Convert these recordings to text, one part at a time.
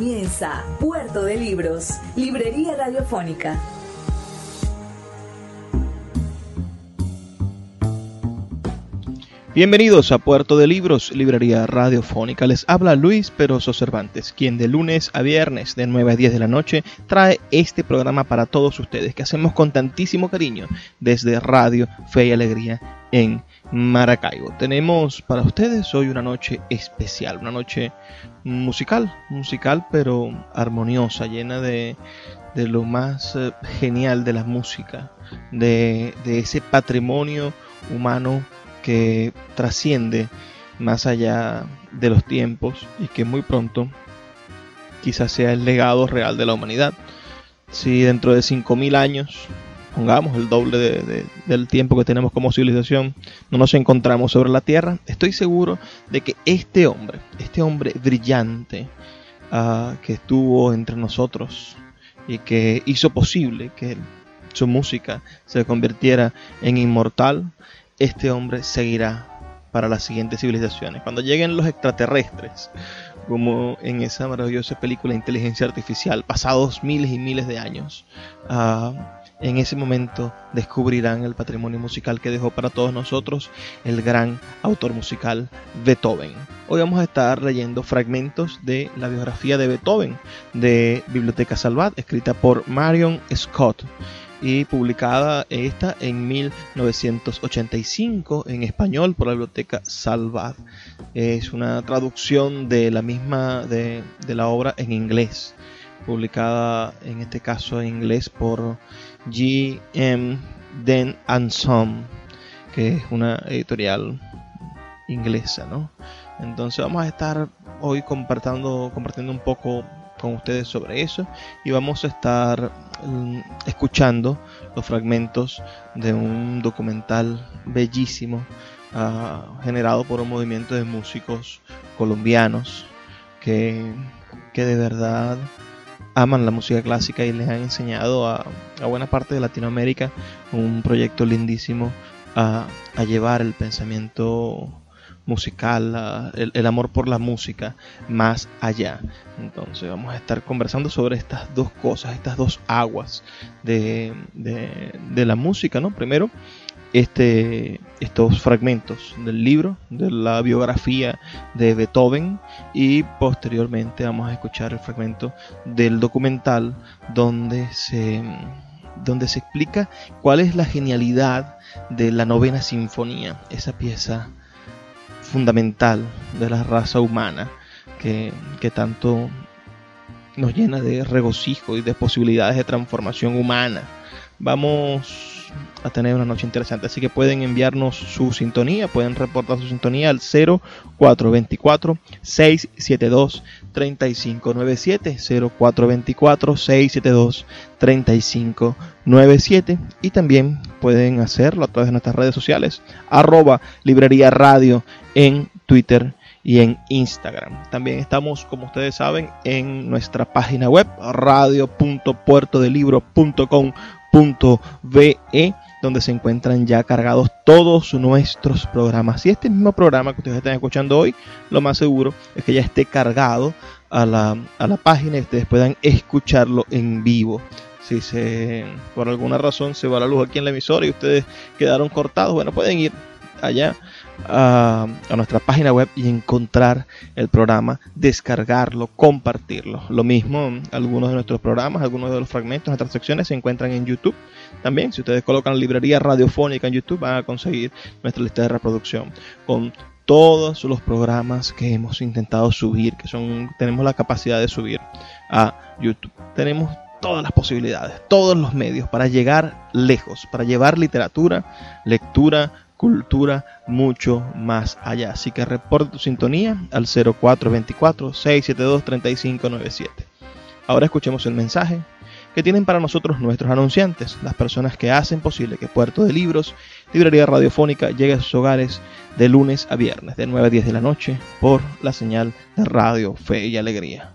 Comienza Puerto de Libros, Librería Radiofónica. Bienvenidos a Puerto de Libros, Librería Radiofónica. Les habla Luis Peroso Cervantes, quien de lunes a viernes de 9 a 10 de la noche trae este programa para todos ustedes que hacemos con tantísimo cariño desde Radio Fe y Alegría en Maracaibo. Tenemos para ustedes hoy una noche especial, una noche musical, musical pero armoniosa, llena de, de lo más eh, genial de la música, de, de ese patrimonio humano que trasciende más allá de los tiempos y que muy pronto quizás sea el legado real de la humanidad. Si dentro de 5.000 años, pongamos el doble de, del tiempo que tenemos como civilización, no nos encontramos sobre la Tierra, estoy seguro de que este hombre, este hombre brillante uh, que estuvo entre nosotros y que hizo posible que su música se convirtiera en inmortal, este hombre seguirá para las siguientes civilizaciones. Cuando lleguen los extraterrestres, como en esa maravillosa película Inteligencia Artificial, pasados miles y miles de años, uh, en ese momento descubrirán el patrimonio musical que dejó para todos nosotros el gran autor musical Beethoven. Hoy vamos a estar leyendo fragmentos de la biografía de Beethoven de Biblioteca Salvat, escrita por Marion Scott y publicada esta en 1985 en español por la biblioteca Salvat. Es una traducción de la misma de, de, la obra en inglés, publicada en este caso en inglés por G. M. Den and Son, que es una editorial inglesa, ¿no? Entonces vamos a estar hoy compartiendo, compartiendo un poco con ustedes sobre eso y vamos a estar um, escuchando los fragmentos de un documental bellísimo uh, generado por un movimiento de músicos colombianos que, que, de verdad aman la música clásica y les han enseñado a, a buena parte de Latinoamérica un proyecto lindísimo a, a llevar el pensamiento musical, el, el, amor por la música más allá. Entonces vamos a estar conversando sobre estas dos cosas, estas dos aguas de, de, de la música, ¿no? Primero, este, estos fragmentos del libro, de la biografía de Beethoven y posteriormente vamos a escuchar el fragmento del documental donde se donde se explica cuál es la genialidad de la novena sinfonía, esa pieza fundamental de la raza humana que, que tanto nos llena de regocijo y de posibilidades de transformación humana. Vamos a tener una noche interesante. Así que pueden enviarnos su sintonía, pueden reportar su sintonía al 0424 672 3597 0424 672 3597 y también pueden hacerlo a través de nuestras redes sociales arroba librería radio en Twitter y en Instagram. También estamos, como ustedes saben, en nuestra página web radio.puertodelibro.com.be donde se encuentran ya cargados todos nuestros programas. Y este mismo programa que ustedes están escuchando hoy, lo más seguro es que ya esté cargado a la, a la página y ustedes puedan escucharlo en vivo. Si se, por alguna razón se va la luz aquí en la emisora y ustedes quedaron cortados, bueno, pueden ir allá a, nuestra página web y encontrar el programa, descargarlo, compartirlo. Lo mismo, algunos de nuestros programas, algunos de los fragmentos, nuestras secciones se encuentran en YouTube. También, si ustedes colocan librería radiofónica en YouTube, van a conseguir nuestra lista de reproducción con todos los programas que hemos intentado subir, que son tenemos la capacidad de subir a YouTube. Tenemos todas las posibilidades, todos los medios para llegar lejos, para llevar literatura, lectura, cultura mucho más allá. Así que reporta tu sintonía al 0424 672 3597. Ahora escuchemos el mensaje que tienen para nosotros nuestros anunciantes, las personas que hacen posible que Puerto de Libros, Librería Radiofónica, llegue a sus hogares de lunes a viernes, de 9 a 10 de la noche, por la señal de Radio Fe y Alegría.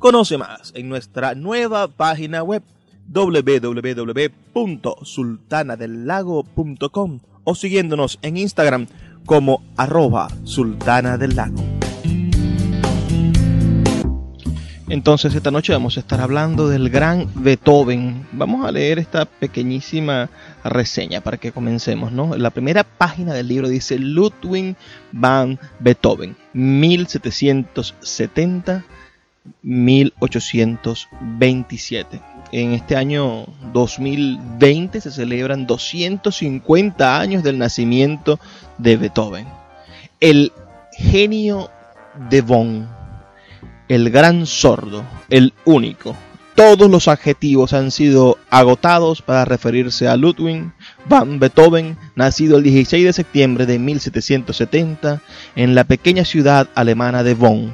Conoce más en nuestra nueva página web www.sultanadelago.com o siguiéndonos en Instagram como arroba sultana del lago. Entonces esta noche vamos a estar hablando del gran Beethoven. Vamos a leer esta pequeñísima reseña para que comencemos, ¿no? La primera página del libro dice Ludwig van Beethoven, 1770 1827. En este año 2020 se celebran 250 años del nacimiento de Beethoven. El genio de Bonn, el gran sordo, el único. Todos los adjetivos han sido agotados para referirse a Ludwig van Beethoven, nacido el 16 de septiembre de 1770 en la pequeña ciudad alemana de Bonn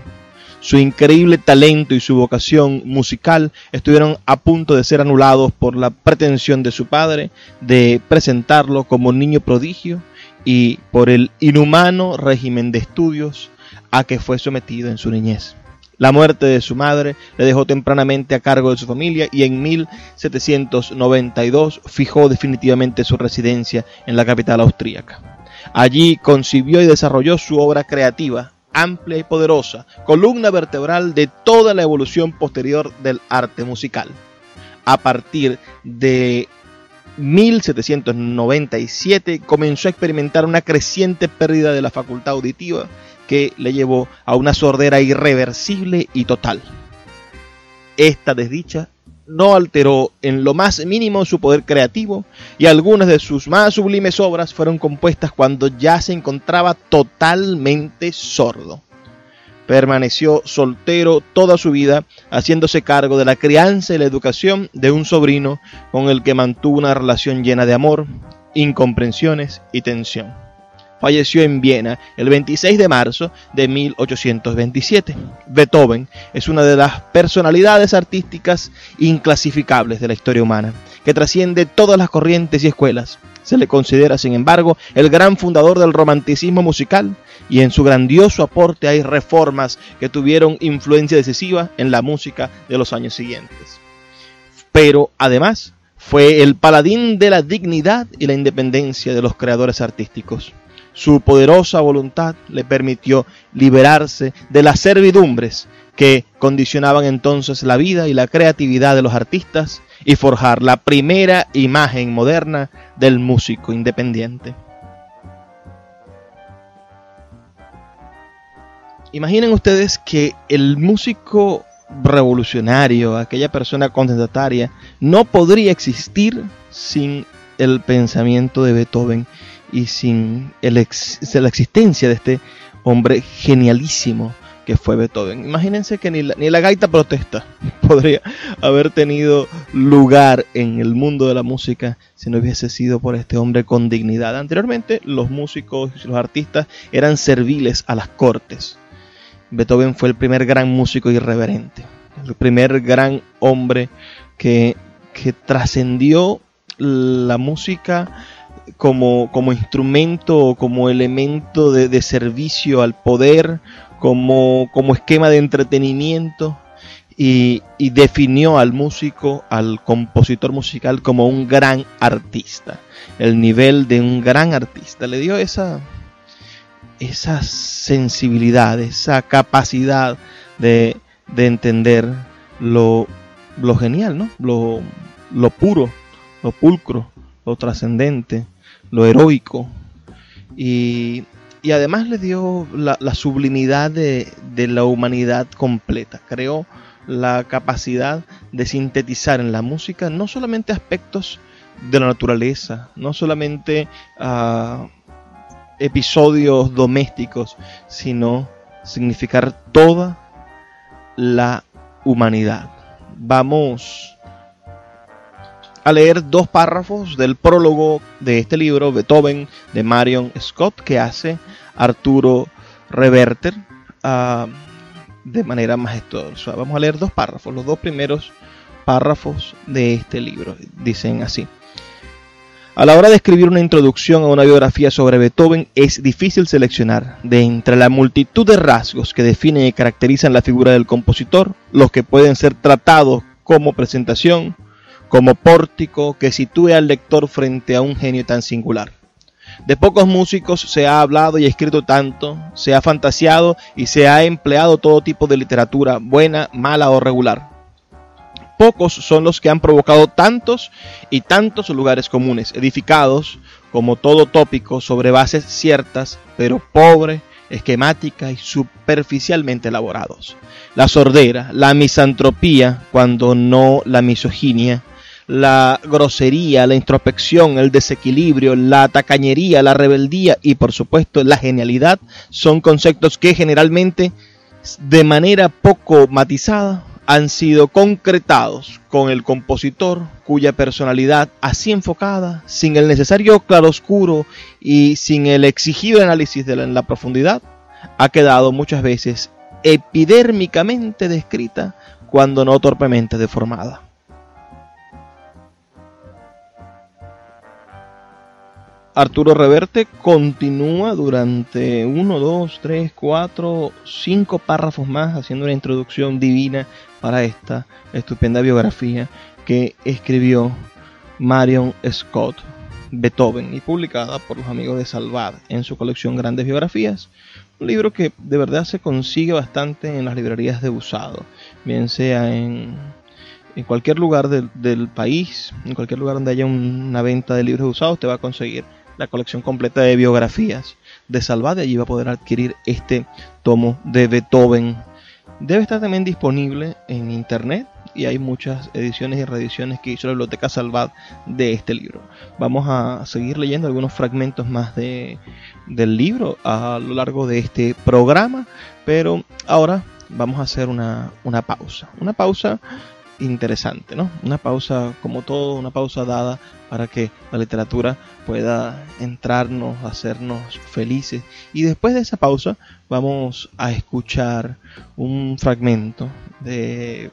su increíble talento y su vocación musical estuvieron a punto de ser anulados por la pretensión de su padre de presentarlo como niño prodigio y por el inhumano régimen de estudios a que fue sometido en su niñez. La muerte de su madre le dejó tempranamente a cargo de su familia y en 1792 fijó definitivamente su residencia en la capital austríaca. Allí concibió y desarrolló su obra creativa, amplia y poderosa, columna vertebral de toda la evolución posterior del arte musical. A partir de 1797 comenzó a experimentar una creciente pérdida de la facultad auditiva que le llevó a una sordera irreversible y total. Esta desdicha no alteró en lo más mínimo su poder creativo y algunas de sus más sublimes obras fueron compuestas cuando ya se encontraba totalmente sordo. Permaneció soltero toda su vida, haciéndose cargo de la crianza y la educación de un sobrino con el que mantuvo una relación llena de amor, incomprensiones y tensión falleció en Viena el 26 de marzo de 1827. Beethoven es una de las personalidades artísticas inclasificables de la historia humana, que trasciende todas las corrientes y escuelas. Se le considera, sin embargo, el gran fundador del romanticismo musical y en su grandioso aporte hay reformas que tuvieron influencia decisiva en la música de los años siguientes. Pero además fue el paladín de la dignidad y la independencia de los creadores artísticos. Su poderosa voluntad le permitió liberarse de las servidumbres que condicionaban entonces la vida y la creatividad de los artistas y forjar la primera imagen moderna del músico independiente. Imaginen ustedes que el músico revolucionario, aquella persona contestataria, no podría existir sin el pensamiento de Beethoven y sin la existencia de este hombre genialísimo que fue Beethoven. Imagínense que ni la, ni la gaita protesta podría haber tenido lugar en el mundo de la música si no hubiese sido por este hombre con dignidad. Anteriormente los músicos y los artistas eran serviles a las cortes. Beethoven fue el primer gran músico irreverente, el primer gran hombre que, que trascendió la música como, como instrumento o como elemento de, servicio al poder, como, como esquema de entretenimiento. Y, y, definió al músico, al compositor musical como un gran artista, el nivel de un gran artista. Le dio esa, esa sensibilidad, esa capacidad de, de entender lo, lo, genial, ¿no? lo, lo puro, lo pulcro, lo trascendente, lo heroico y, además le dio la, sublimidad de, la humanidad completa. Creó la capacidad de sintetizar en la música no solamente aspectos de la naturaleza, no solamente uh, episodios domésticos, sino significar toda la humanidad. Vamos a leer dos párrafos del prólogo de este libro, Beethoven, de Marion Scott, que hace Arturo Reverter uh, de manera majestuosa. Vamos a leer dos párrafos, los dos primeros párrafos de este libro. Dicen así. A la hora de escribir una introducción a una biografía sobre Beethoven es difícil seleccionar, de entre la multitud de rasgos que definen y caracterizan la figura del compositor, los que pueden ser tratados como presentación, como pórtico que sitúe al lector frente a un genio tan singular. De pocos músicos se ha hablado y escrito tanto, se ha fantaseado y se ha empleado todo tipo de literatura, buena, mala o regular pocos son los que han provocado tantos y tantos lugares comunes, edificados, como todo tópico, sobre bases ciertas, pero pobre, esquemática y superficialmente elaborados. La sordera, la misantropía, cuando no la misoginia, la grosería, la introspección, el desequilibrio, la tacañería, la rebeldía y por supuesto la genialidad son conceptos que generalmente de manera poco matizada han sido concretados con el compositor cuya personalidad así enfocada, sin el necesario claroscuro y sin el exigido análisis de la, en la profundidad, ha quedado muchas veces epidérmicamente descrita cuando no torpemente deformada. Arturo Reverte continúa durante uno, dos, tres, cuatro, cinco párrafos más haciendo una introducción divina para esta estupenda biografía que escribió Marion Scott Beethoven y publicada por los amigos de Salvad en su colección Grandes Biografías. Un libro que de verdad se consigue bastante en las librerías de usado, bien sea en, en cualquier lugar del, del, país, en cualquier lugar donde haya una venta de libros usados, te va a conseguir la colección completa de biografías de Salvade. Allí va a poder adquirir este tomo de Beethoven. Debe estar también disponible en internet y hay muchas ediciones y reediciones que hizo la Biblioteca Salvad de este libro. Vamos a seguir leyendo algunos fragmentos más de, del libro a lo largo de este programa, pero ahora vamos a hacer una, una pausa. Una pausa interesante, ¿no? Una pausa, como todo, una pausa dada para que la literatura pueda entrarnos, hacernos felices. Y después de esa pausa vamos a escuchar un fragmento de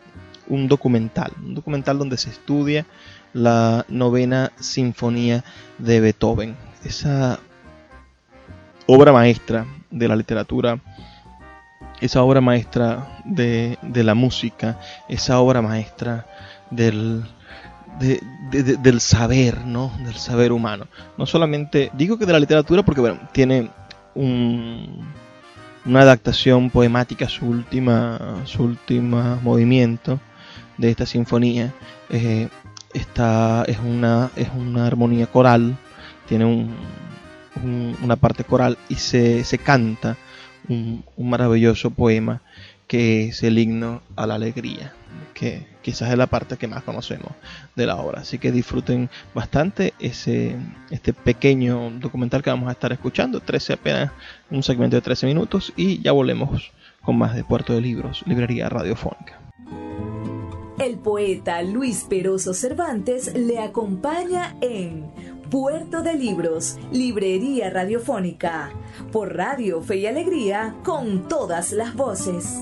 un documental, un documental donde se estudia la novena sinfonía de Beethoven, esa obra maestra de la literatura esa obra maestra de, la música, esa obra maestra del, del saber, ¿no? Del saber humano. No solamente, digo que de la literatura porque, bueno, tiene un, una adaptación poemática, su última, su último movimiento de esta sinfonía. Eh, esta es una, es una armonía coral, tiene un, una parte coral y se, se canta un, maravilloso poema que es el himno a la alegría, que quizás es la parte que más conocemos de la obra. Así que disfruten bastante ese, este pequeño documental que vamos a estar escuchando, 13 apenas, un segmento de 13 minutos y ya volvemos con más de Puerto de Libros, Librería Radiofónica. El poeta Luis Peroso Cervantes le acompaña en Puerto de Libros, Librería Radiofónica, por Radio Fe y Alegría, con todas las voces.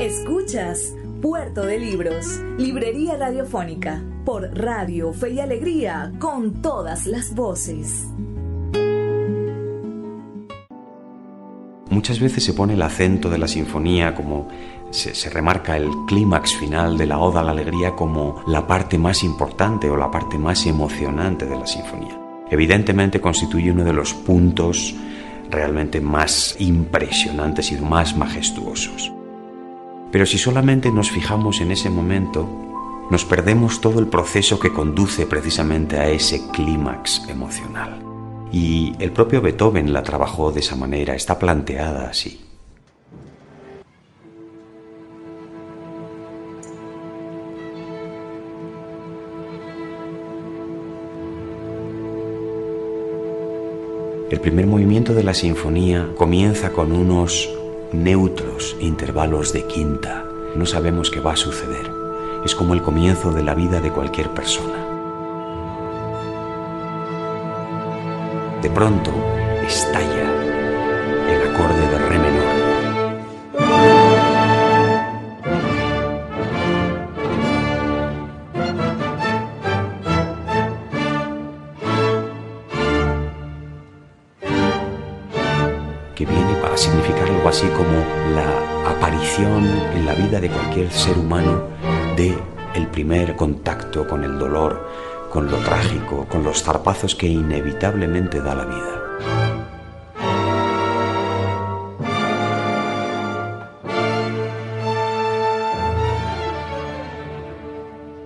Escuchas Puerto de Libros, Librería Radiofónica, por Radio Fe y Alegría, con todas las voces. Muchas veces se pone el acento de la sinfonía como se, remarca el clímax final de la Oda a la Alegría como la parte más importante o la parte más emocionante de la sinfonía. Evidentemente constituye uno de los puntos realmente más impresionantes y más majestuosos. Pero si solamente nos fijamos en ese momento, nos perdemos todo el proceso que conduce precisamente a ese clímax emocional. Y el propio Beethoven la trabajó de esa manera, está planteada así. El primer movimiento de la sinfonía comienza con unos neutros intervalos de quinta. No sabemos qué va a suceder. Es como el comienzo de la vida de cualquier persona. De pronto estalla así como la aparición en la vida de cualquier ser humano de el primer contacto con el dolor, con lo trágico, con los zarpazos que inevitablemente da la vida.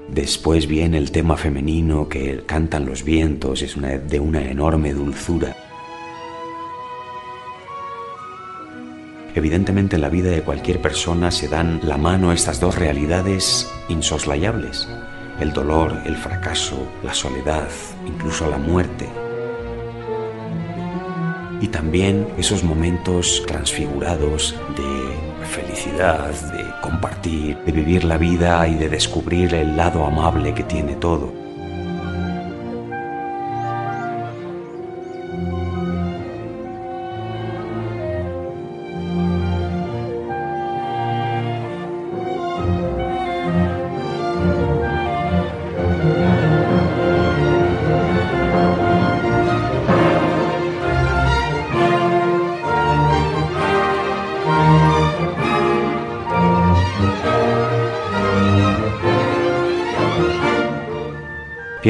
Después viene el tema femenino que cantan los vientos, es de una enorme dulzura. Evidentemente en la vida de cualquier persona se dan la mano estas dos realidades insoslayables, el dolor, el fracaso, la soledad, incluso la muerte. Y también esos momentos transfigurados de felicidad, de compartir, de vivir la vida y de descubrir el lado amable que tiene todo.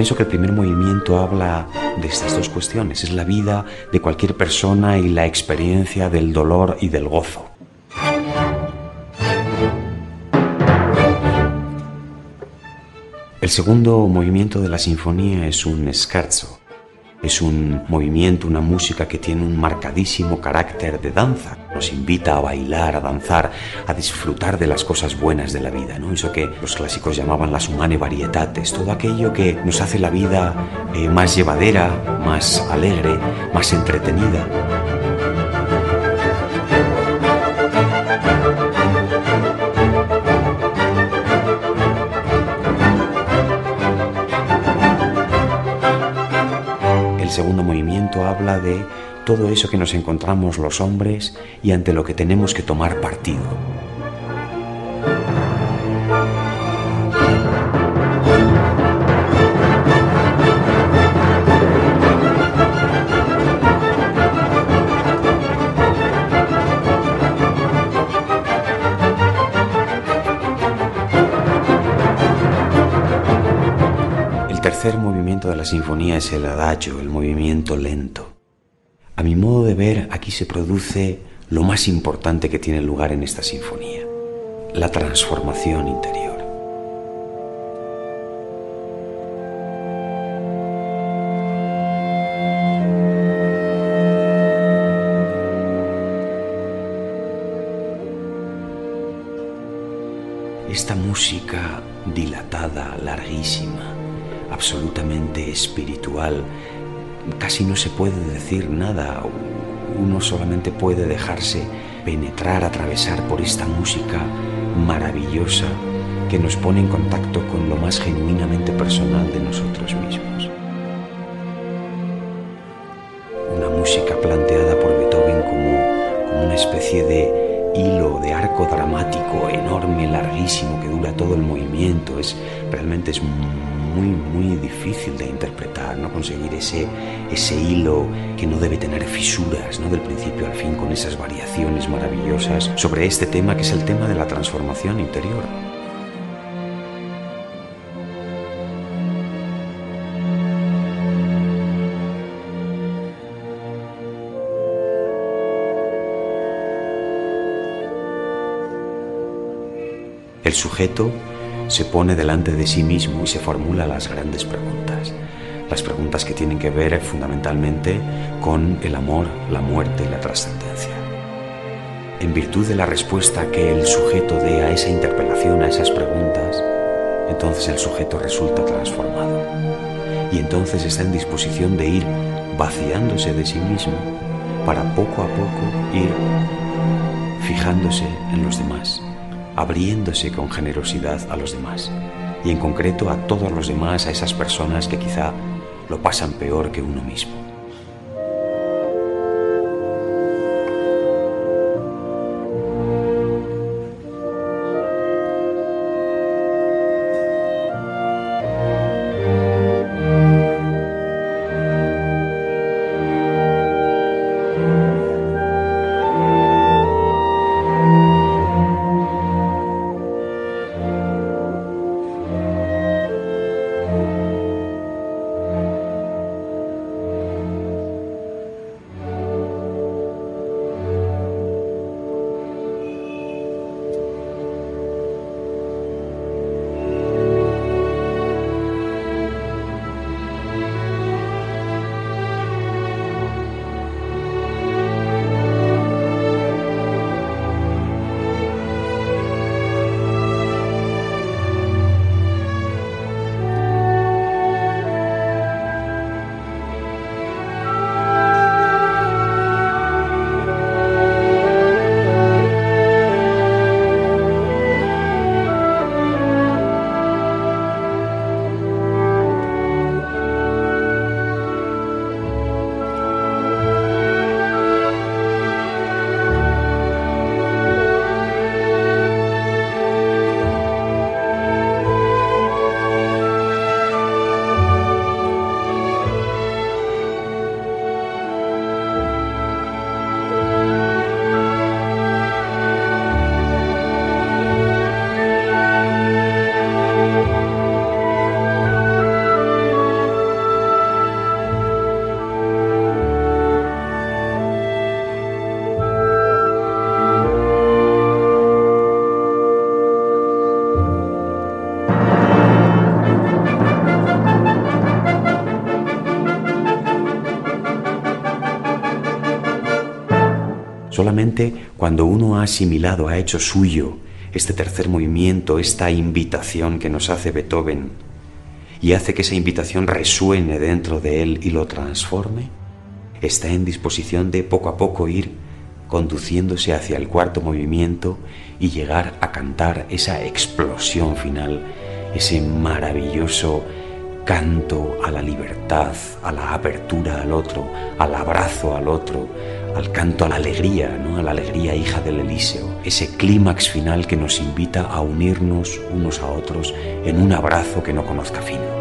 Pienso que el primer movimiento habla de estas dos cuestiones. Es la vida de cualquier persona y la experiencia del dolor y del gozo. El segundo movimiento de la sinfonía es un scherzo. Es un movimiento, una música que tiene un marcadísimo carácter de danza. Nos invita a bailar, a danzar, a disfrutar de las cosas buenas de la vida, ¿no? Eso que los clásicos llamaban las humane varietates, todo aquello que nos hace la vida eh, más llevadera, más alegre, más entretenida. El segundo movimiento habla de todo eso que nos encontramos los hombres y ante lo que tenemos que tomar partido. El tercer movimiento de la sinfonía es el adagio, el movimiento lento. Mi modo de ver, aquí se produce lo más importante que tiene lugar en esta sinfonía, la transformación interior. Esta música dilatada, larguísima, absolutamente espiritual, casi no se puede decir nada, uno solamente puede dejarse penetrar, atravesar por esta música maravillosa que nos pone en contacto con lo más genuinamente personal de nosotros mismos. De interpretar, ¿no? Conseguir ese, ese hilo que no debe tener fisuras, ¿no? Del principio al fin, con esas variaciones maravillosas sobre este tema que es el tema de la transformación interior. El sujeto se pone delante de sí mismo y se formula las grandes preguntas. las preguntas que tienen que ver fundamentalmente con el amor, la muerte y la trascendencia. En virtud de la respuesta que el sujeto dé a esa interpelación, a esas preguntas, entonces el sujeto resulta transformado y entonces está en disposición de ir vaciándose de sí mismo para poco a poco ir fijándose en los demás, abriéndose con generosidad a los demás y en concreto a todos los demás, a esas personas que quizá lo pasan peor que uno mismo. Solamente cuando uno ha asimilado, ha hecho suyo este tercer movimiento, esta invitación que nos hace Beethoven, y hace que esa invitación resuene dentro de él y lo transforme, está en disposición de poco a poco ir conduciéndose hacia el cuarto movimiento y llegar a cantar esa explosión final, ese maravilloso canto a la libertad, a la apertura al otro, al abrazo al otro, al canto a la alegría, ¿no? a la alegría hija del Elíseo, ese clímax final que nos invita a unirnos unos a otros en un abrazo que no conozca fin.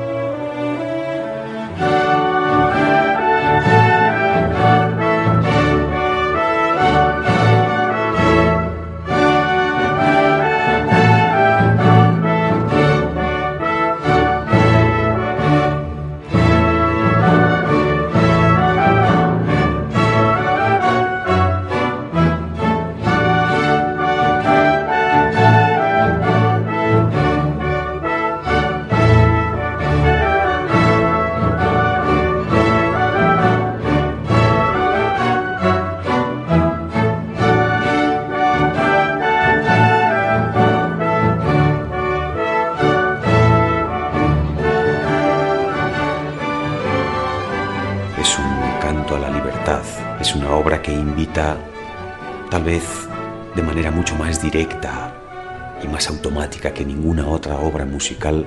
Musical,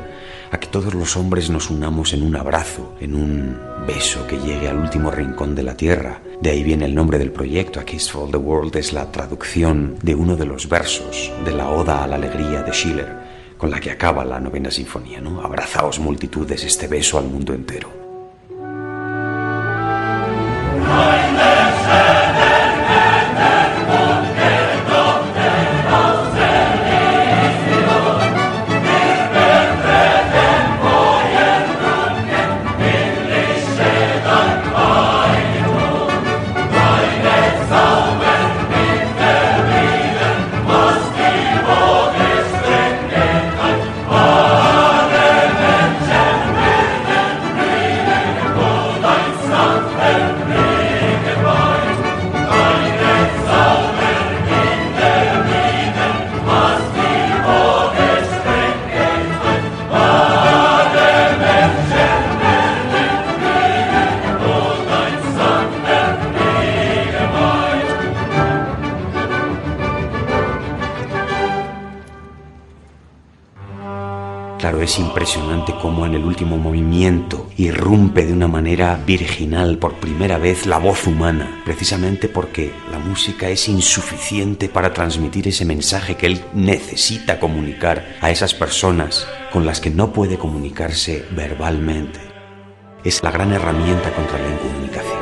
a que todos los hombres nos unamos en un abrazo, en un beso que llegue al último rincón de la tierra. De ahí viene el nombre del proyecto, A Kiss for the World, es la traducción de uno de los versos de la Oda a la Alegría de Schiller, con la que acaba la novena sinfonía, ¿no? Abrazaos multitudes este beso al mundo entero. Impresionante cómo en el último movimiento irrumpe de una manera virginal por primera vez la voz humana, precisamente porque la música es insuficiente para transmitir ese mensaje que él necesita comunicar a esas personas con las que no puede comunicarse verbalmente. Es la gran herramienta contra la incomunicación.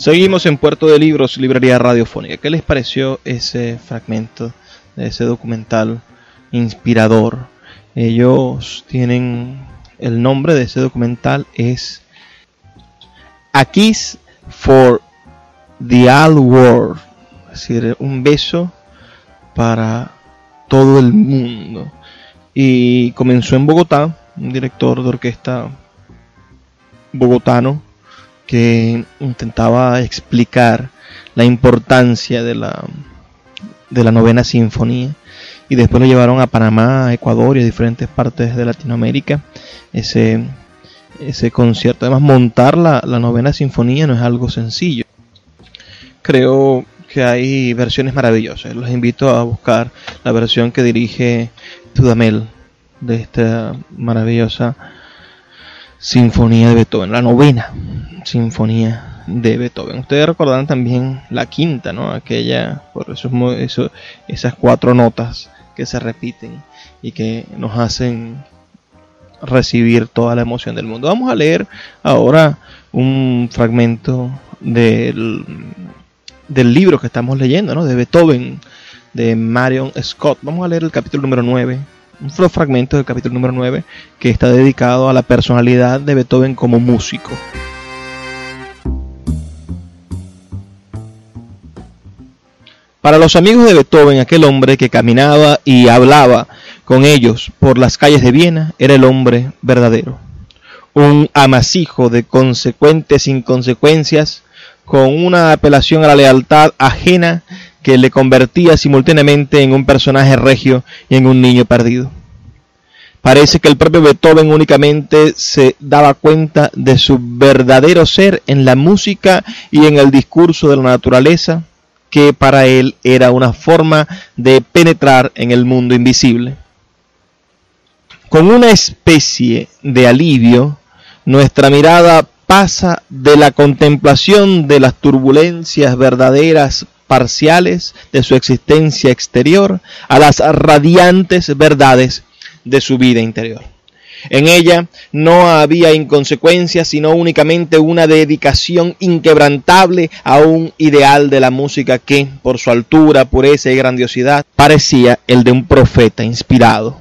Seguimos en Puerto de Libros, Librería Radiofónica. ¿Qué les pareció ese fragmento de ese documental inspirador? Ellos tienen el nombre de ese documental es A Kiss for the All World, es decir, un beso para todo el mundo. Y comenzó en Bogotá, un director de orquesta bogotano que intentaba explicar la importancia de la, de la novena sinfonía y después lo llevaron a Panamá, a Ecuador y a diferentes partes de Latinoamérica ese, ese concierto. Además, montar la, la novena sinfonía no es algo sencillo. Creo que hay versiones maravillosas. Los invito a buscar la versión que dirige Tudamel de esta maravillosa Sinfonía de Beethoven, la novena Sinfonía de Beethoven. Ustedes recordarán también la quinta, ¿no? Aquella, por eso, eso esas cuatro notas que se repiten y que nos hacen recibir toda la emoción del mundo. Vamos a leer ahora un fragmento del, del libro que estamos leyendo, ¿no? De Beethoven, de Marion Scott. Vamos a leer el capítulo número 9 un fragmento del capítulo número 9 que está dedicado a la personalidad de Beethoven como músico. Para los amigos de Beethoven, aquel hombre que caminaba y hablaba con ellos por las calles de Viena era el hombre verdadero. Un amasijo de consecuentes inconsecuencias con una apelación a la lealtad ajena que le convertía simultáneamente en un personaje regio y en un niño perdido. Parece que el propio Beethoven únicamente se daba cuenta de su verdadero ser en la música y en el discurso de la naturaleza, que para él era una forma de penetrar en el mundo invisible. Con una especie de alivio, nuestra mirada pasa de la contemplación de las turbulencias verdaderas parciales de su existencia exterior a las radiantes verdades de su vida interior. En ella no había inconsecuencia, sino únicamente una dedicación inquebrantable a un ideal de la música que, por su altura, pureza y grandiosidad, parecía el de un profeta inspirado.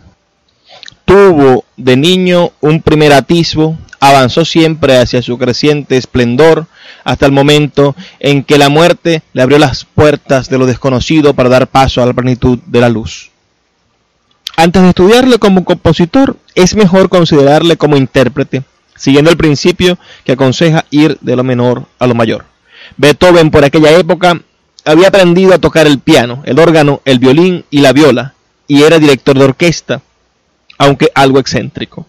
Tuvo de niño un primer atisbo, avanzó siempre hacia su creciente esplendor, hasta el momento en que la muerte le abrió las puertas de lo desconocido para dar paso a la plenitud de la luz. Antes de estudiarle como compositor, es mejor considerarle como intérprete, siguiendo el principio que aconseja ir de lo menor a lo mayor. Beethoven por aquella época había aprendido a tocar el piano, el órgano, el violín y la viola, y era director de orquesta, aunque algo excéntrico.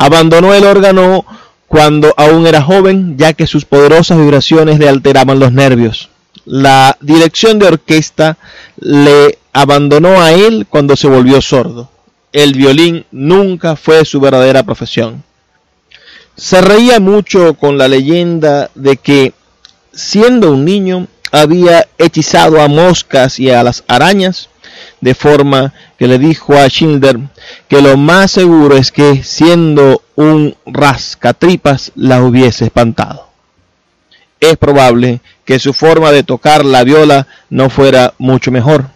Abandonó el órgano cuando aún era joven, ya que sus poderosas vibraciones le alteraban los nervios. La dirección de orquesta le abandonó a él cuando se volvió sordo. El violín nunca fue su verdadera profesión. Se reía mucho con la leyenda de que, siendo un niño, había hechizado a moscas y a las arañas, de forma que le dijo a Schindler que lo más seguro es que, siendo un rascatripas, la hubiese espantado. Es probable que su forma de tocar la viola no fuera mucho mejor.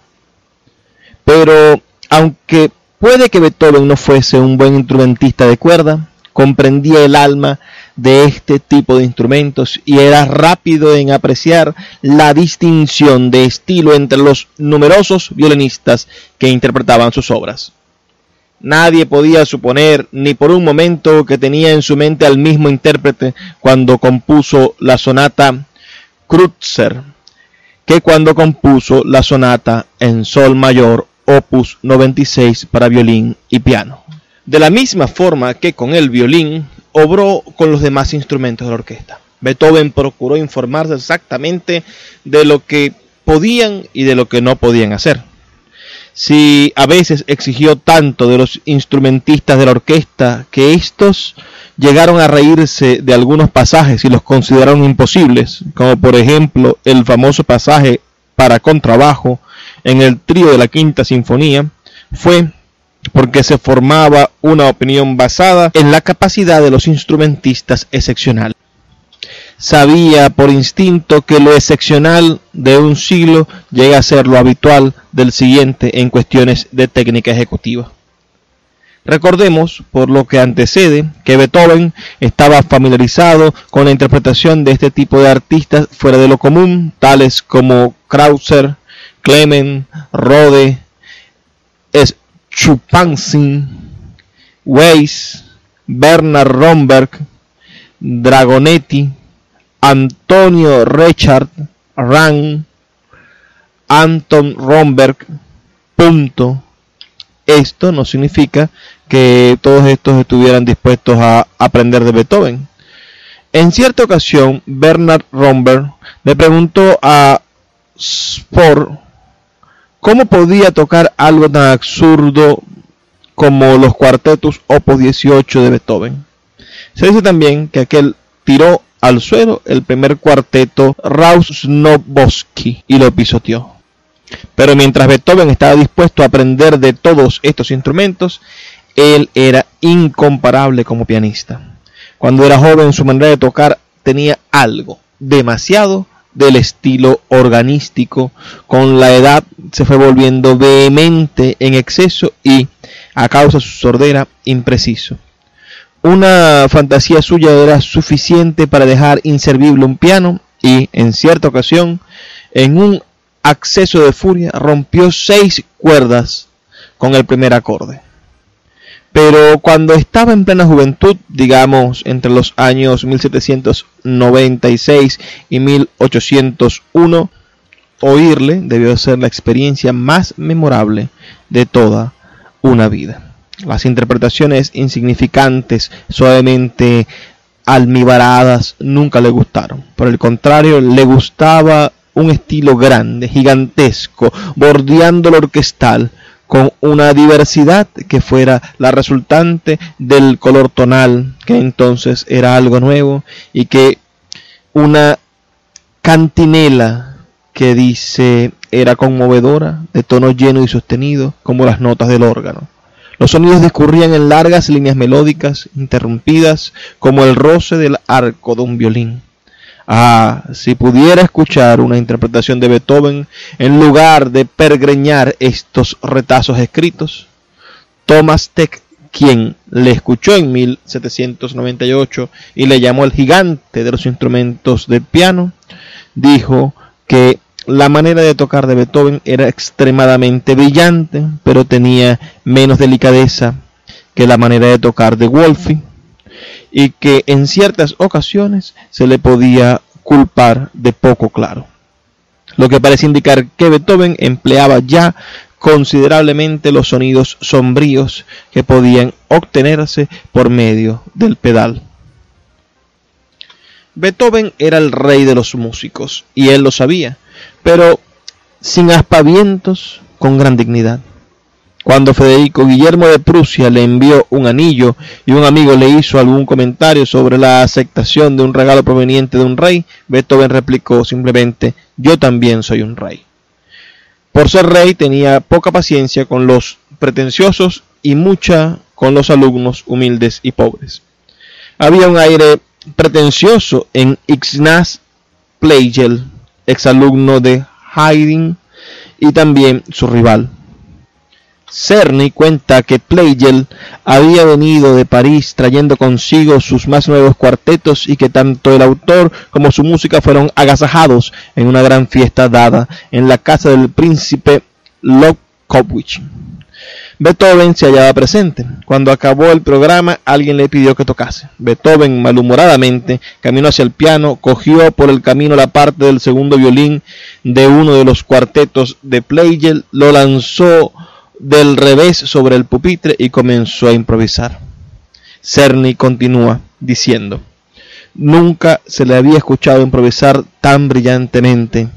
Pero aunque puede que Beethoven no fuese un buen instrumentista de cuerda, comprendía el alma de este tipo de instrumentos y era rápido en apreciar la distinción de estilo entre los numerosos violinistas que interpretaban sus obras. Nadie podía suponer ni por un momento que tenía en su mente al mismo intérprete cuando compuso la sonata Kreutzer que cuando compuso la sonata en sol mayor opus 96 para violín y piano. De la misma forma que con el violín, obró con los demás instrumentos de la orquesta. Beethoven procuró informarse exactamente de lo que podían y de lo que no podían hacer. Si a veces exigió tanto de los instrumentistas de la orquesta que estos llegaron a reírse de algunos pasajes y los consideraron imposibles, como por ejemplo el famoso pasaje para contrabajo en el trío de la quinta sinfonía, fue porque se formaba una opinión basada en la capacidad de los instrumentistas excepcionales. Sabía por instinto que lo excepcional de un siglo llega a ser lo habitual del siguiente en cuestiones de técnica ejecutiva. Recordemos, por lo que antecede, que Beethoven estaba familiarizado con la interpretación de este tipo de artistas fuera de lo común, tales como Krauser, Clement, Rode, Chupansin, Weiss, Bernard Romberg, Dragonetti, Antonio Richard Rang, Anton Romberg. Punto. Esto no significa que todos estos estuvieran dispuestos a aprender de Beethoven. En cierta ocasión, Bernard Romberg le preguntó a Spohr ¿Cómo podía tocar algo tan absurdo como los cuartetos Opus 18 de Beethoven? Se dice también que aquel tiró al suelo el primer cuarteto Rausnobowski y lo pisoteó. Pero mientras Beethoven estaba dispuesto a aprender de todos estos instrumentos, él era incomparable como pianista. Cuando era joven su manera de tocar tenía algo demasiado del estilo organístico. Con la edad se fue volviendo vehemente en exceso y, a causa de su sordera, impreciso. Una fantasía suya era suficiente para dejar inservible un piano y, en cierta ocasión, en un acceso de furia, rompió seis cuerdas con el primer acorde. Pero cuando estaba en plena juventud, digamos entre los años 1796 y 1801, oírle debió ser la experiencia más memorable de toda una vida. Las interpretaciones insignificantes, suavemente almibaradas, nunca le gustaron. Por el contrario, le gustaba un estilo grande, gigantesco, bordeando lo orquestal, con una diversidad que fuera la resultante del color tonal, que entonces era algo nuevo, y que una cantinela que dice era conmovedora, de tono lleno y sostenido, como las notas del órgano. Los sonidos discurrían en largas líneas melódicas, interrumpidas, como el roce del arco de un violín. Ah, si pudiera escuchar una interpretación de Beethoven en lugar de pergreñar estos retazos escritos. Thomas Teck, quien le escuchó en 1798 y le llamó el gigante de los instrumentos de piano, dijo que la manera de tocar de Beethoven era extremadamente brillante, pero tenía menos delicadeza que la manera de tocar de Wolfi y que en ciertas ocasiones se le podía culpar de poco claro. Lo que parece indicar que Beethoven empleaba ya considerablemente los sonidos sombríos que podían obtenerse por medio del pedal. Beethoven era el rey de los músicos y él lo sabía, pero sin aspavientos, con gran dignidad. Cuando Federico Guillermo de Prusia le envió un anillo y un amigo le hizo algún comentario sobre la aceptación de un regalo proveniente de un rey, Beethoven replicó simplemente, yo también soy un rey. Por ser rey tenía poca paciencia con los pretenciosos y mucha con los alumnos humildes y pobres. Había un aire pretencioso en Ignaz Pleigel, exalumno de Haydn y también su rival. Cerny cuenta que Pleigel había venido de París trayendo consigo sus más nuevos cuartetos y que tanto el autor como su música fueron agasajados en una gran fiesta dada en la casa del príncipe Lobkowicz. Beethoven se hallaba presente. Cuando acabó el programa, alguien le pidió que tocase. Beethoven, malhumoradamente, caminó hacia el piano, cogió por el camino la parte del segundo violín de uno de los cuartetos de Pleigel, lo lanzó del revés sobre el pupitre y comenzó a improvisar. Cerny continúa diciendo, nunca se le había escuchado improvisar tan brillantemente,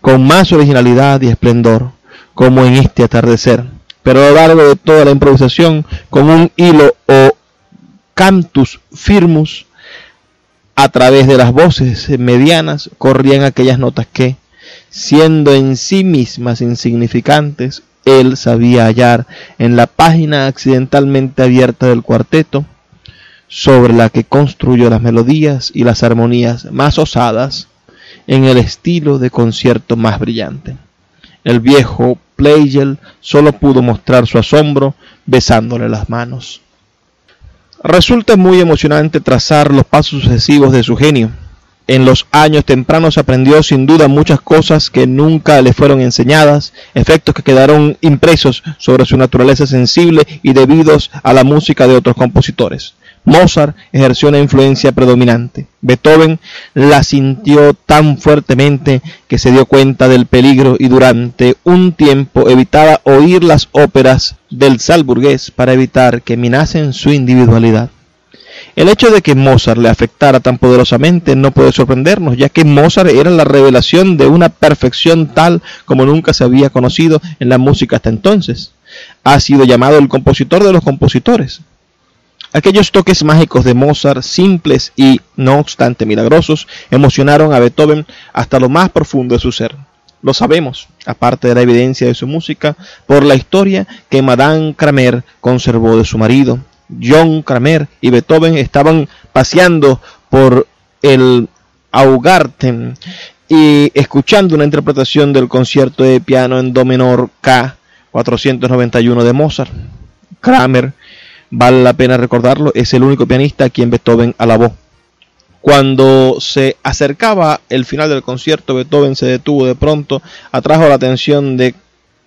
con más originalidad y esplendor, como en este atardecer, pero a lo largo de toda la improvisación, con un hilo o cantus firmus, a través de las voces medianas corrían aquellas notas que, siendo en sí mismas insignificantes, él sabía hallar en la página accidentalmente abierta del cuarteto, sobre la que construyó las melodías y las armonías más osadas, en el estilo de concierto más brillante. El viejo Pleigel solo pudo mostrar su asombro besándole las manos. Resulta muy emocionante trazar los pasos sucesivos de su genio en los años tempranos aprendió sin duda muchas cosas que nunca le fueron enseñadas, efectos que quedaron impresos sobre su naturaleza sensible y debidos a la música de otros compositores. Mozart ejerció una influencia predominante. Beethoven la sintió tan fuertemente que se dio cuenta del peligro y durante un tiempo evitaba oír las óperas del salburgués para evitar que minasen su individualidad. El hecho de que Mozart le afectara tan poderosamente no puede sorprendernos, ya que Mozart era la revelación de una perfección tal como nunca se había conocido en la música hasta entonces. Ha sido llamado el compositor de los compositores. Aquellos toques mágicos de Mozart, simples y, no obstante, milagrosos, emocionaron a Beethoven hasta lo más profundo de su ser. Lo sabemos, aparte de la evidencia de su música, por la historia que Madame Kramer conservó de su marido, John Kramer y Beethoven estaban paseando por el Augarten y escuchando una interpretación del concierto de piano en do menor K 491 de Mozart. Kramer, vale la pena recordarlo, es el único pianista a quien Beethoven alabó. Cuando se acercaba el final del concierto, Beethoven se detuvo de pronto, atrajo la atención de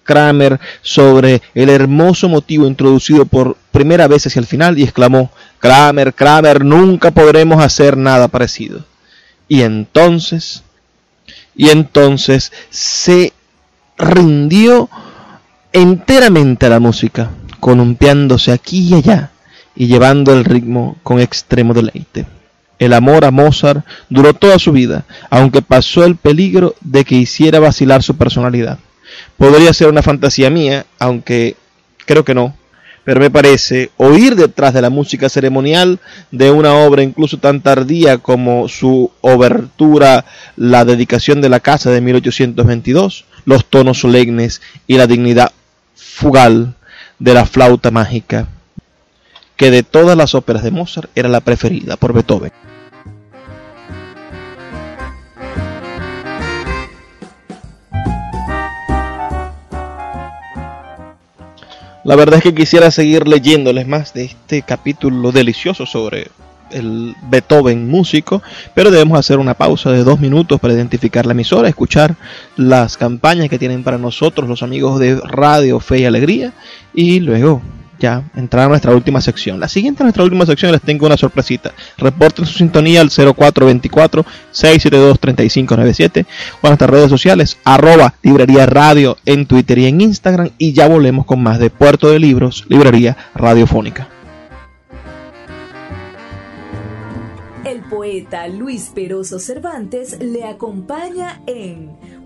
Kramer sobre el hermoso motivo introducido por primera vez hacia el final y exclamó, Kramer, Kramer, nunca podremos hacer nada parecido. Y entonces, y entonces se rindió enteramente a la música, columpiándose aquí y allá y llevando el ritmo con extremo deleite. El amor a Mozart duró toda su vida, aunque pasó el peligro de que hiciera vacilar su personalidad. Podría ser una fantasía mía, aunque creo que no. Pero me parece oír detrás de la música ceremonial de una obra incluso tan tardía como su obertura La dedicación de la casa de 1822, los tonos solemnes y la dignidad fugal de la flauta mágica, que de todas las óperas de Mozart era la preferida por Beethoven. La verdad es que quisiera seguir leyéndoles más de este capítulo delicioso sobre el Beethoven músico, pero debemos hacer una pausa de dos minutos para identificar la emisora, escuchar las campañas que tienen para nosotros los amigos de Radio Fe y Alegría y luego ya entrar a nuestra última sección. La siguiente, nuestra última sección, les tengo una sorpresita. Reporten su sintonía al 0424-672-3597 o a nuestras redes sociales, arroba librería radio en Twitter y en Instagram. Y ya volvemos con más de Puerto de Libros, librería radiofónica. El poeta Luis Peroso Cervantes le acompaña en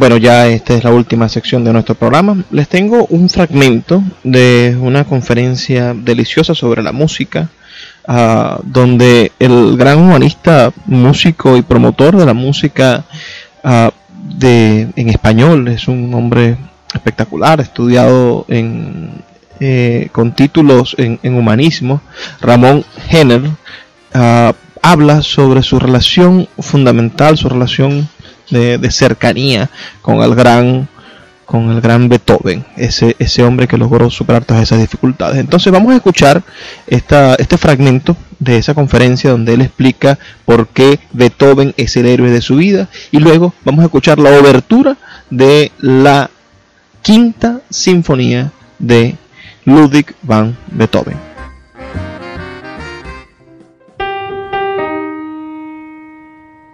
Bueno, ya esta es la última sección de nuestro programa. Les tengo un fragmento de una conferencia deliciosa sobre la música, uh, donde el gran humanista, músico y promotor de la música uh, de, en español, es un hombre espectacular, estudiado en, eh, con títulos en, en, humanismo, Ramón Henner, uh, habla sobre su relación fundamental, su relación de, cercanía con el gran con el gran Beethoven, ese, ese hombre que logró superar todas esas dificultades. Entonces vamos a escuchar esta, este fragmento de esa conferencia donde él explica por qué Beethoven es el héroe de su vida y luego vamos a escuchar la obertura de la quinta sinfonía de Ludwig van Beethoven.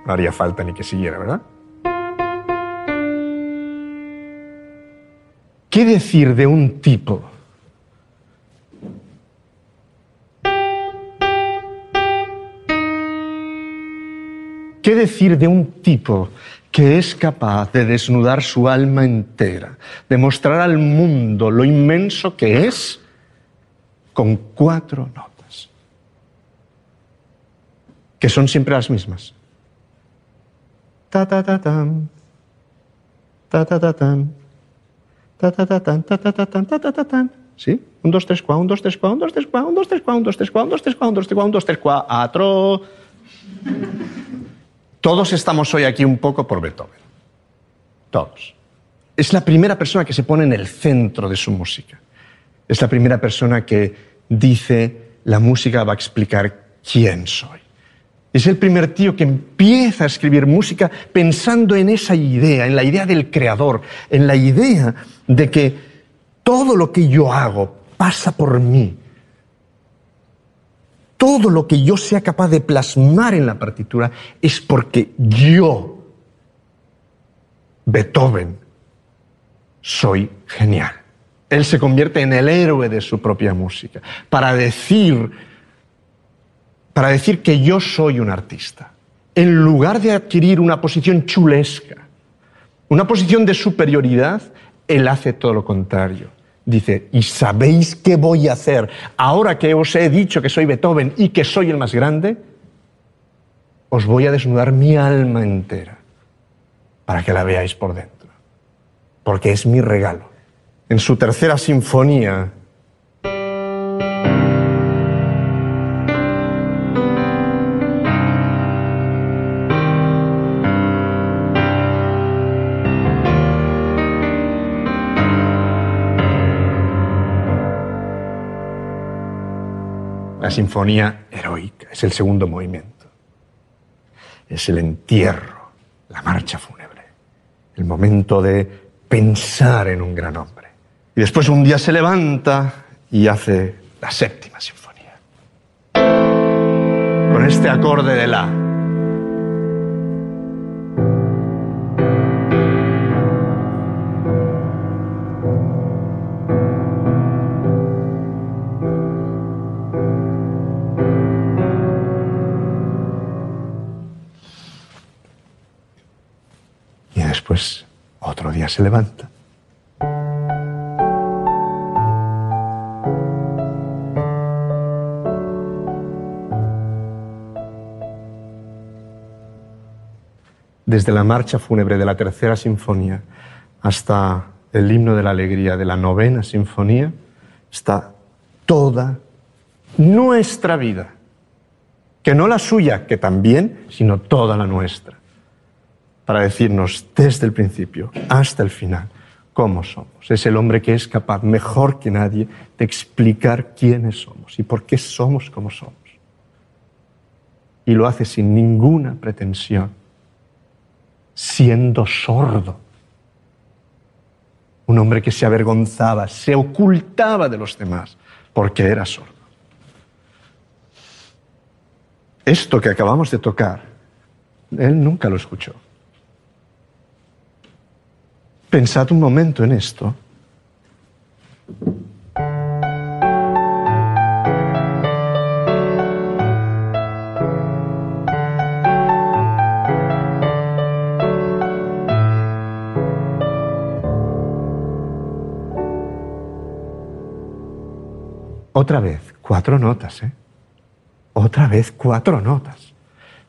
No haría falta ni que siguiera, ¿verdad? ¿Qué decir de un tipo ¿Qué decir de un tipo que es capaz de desnudar su alma entera, de mostrar al mundo lo inmenso que es con cuatro notas, que son siempre las mismas? Ta ta ta tam, ta ta ta tam. Ta ta ta tan, ta ta ta tan, ta ta ta tan. ¿Sí? Un, dos, tres, cuá, un, dos, tres, cuá, un, dos, tres, cuá, un, dos, tres, cuá, un, dos, tres, cuá, un, dos, tres, cuá, un, dos, tres, cuá, un, dos, tres, atro. Todos estamos hoy aquí un poco por Beethoven. Todos. Es la primera persona que se pone en el centro de su música. Es la primera persona que dice, la música va a explicar quién soy. Es el primer tío que empieza a escribir música pensando en esa idea, en la idea del creador, en la idea de que todo lo que yo hago pasa por mí. Todo lo que yo sea capaz de plasmar en la partitura es porque yo, Beethoven, soy genial. Él se convierte en el héroe de su propia música para decir para decir que yo soy un artista, en lugar de adquirir una posición chulesca, una posición de superioridad, él hace todo lo contrario. Dice, ¿y sabéis qué voy a hacer ahora que os he dicho que soy Beethoven y que soy el más grande? Os voy a desnudar mi alma entera para que la veáis por dentro, porque es mi regalo. En su tercera sinfonía, La sinfonía heroica es el segundo movimiento. Es el entierro, la marcha fúnebre, el momento de pensar en un gran hombre. Y después un día se levanta y hace la séptima sinfonía. Con este acorde de la. se levanta. Desde la marcha fúnebre de la tercera sinfonía hasta el himno de la alegría de la novena sinfonía, está toda nuestra vida, que no la suya, que también, sino toda la nuestra. Para decirnos desde el principio hasta el final cómo somos. Es el hombre que es capaz, mejor que nadie, de explicar quiénes somos y por qué somos como somos. Y lo hace sin ninguna pretensión, siendo sordo. Un hombre que se avergonzaba, se ocultaba de los demás, porque era sordo. Esto que acabamos de tocar, él nunca lo escuchó. Pensad un momento en esto. Otra vez, cuatro notas, ¿eh? Otra vez, cuatro notas.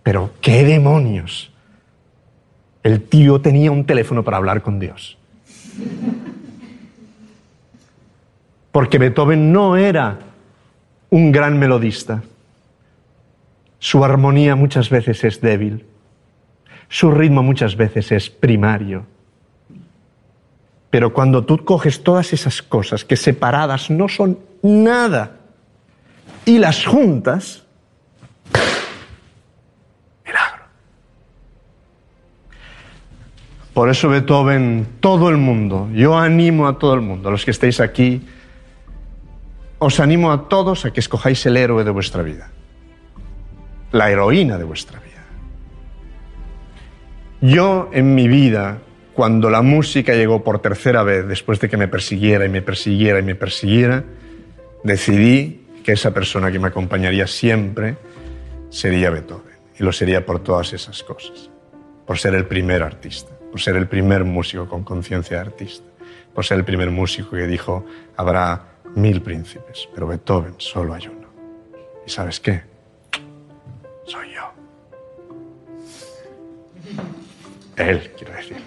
Pero, ¿qué demonios? El tío tenía un teléfono para hablar con Dios. Porque Beethoven no era un gran melodista. Su armonía muchas veces es débil. Su ritmo muchas veces es primario. Pero cuando tú coges todas esas cosas que separadas no son nada y las juntas, Por eso Beethoven, todo el mundo, yo animo a todo el mundo, a los que estéis aquí, os animo a todos a que escojáis el héroe de vuestra vida, la heroína de vuestra vida. Yo en mi vida, cuando la música llegó por tercera vez, después de que me persiguiera y me persiguiera y me persiguiera, decidí que esa persona que me acompañaría siempre sería Beethoven. Y lo sería por todas esas cosas, por ser el primer artista por ser el primer músico con conciencia de artista, por ser el primer músico que dijo, habrá mil príncipes, pero Beethoven solo hay uno. ¿Y sabes qué? Soy yo. Él, quiero decir.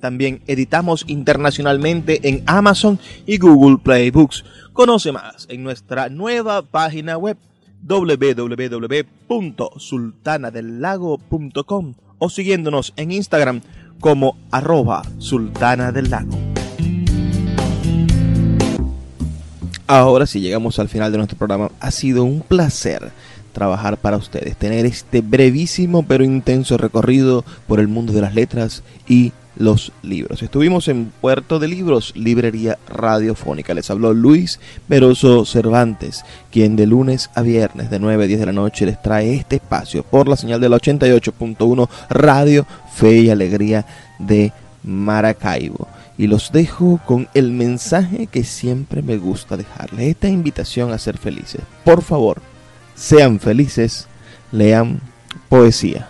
también editamos internacionalmente en Amazon y Google Play Books. Conoce más en nuestra nueva página web www.sultanadelago.com o siguiéndonos en Instagram como arroba sultana del lago. Ahora sí llegamos al final de nuestro programa. Ha sido un placer trabajar para ustedes, tener este brevísimo pero intenso recorrido por el mundo de las letras y los libros. Estuvimos en Puerto de Libros, Librería Radiofónica. Les habló Luis Veroso Cervantes, quien de lunes a viernes de 9 a 10 de la noche les trae este espacio por la señal de la 88.1 Radio Fe y Alegría de Maracaibo. Y los dejo con el mensaje que siempre me gusta dejarles, esta invitación a ser felices. Por favor, sean felices, lean poesía.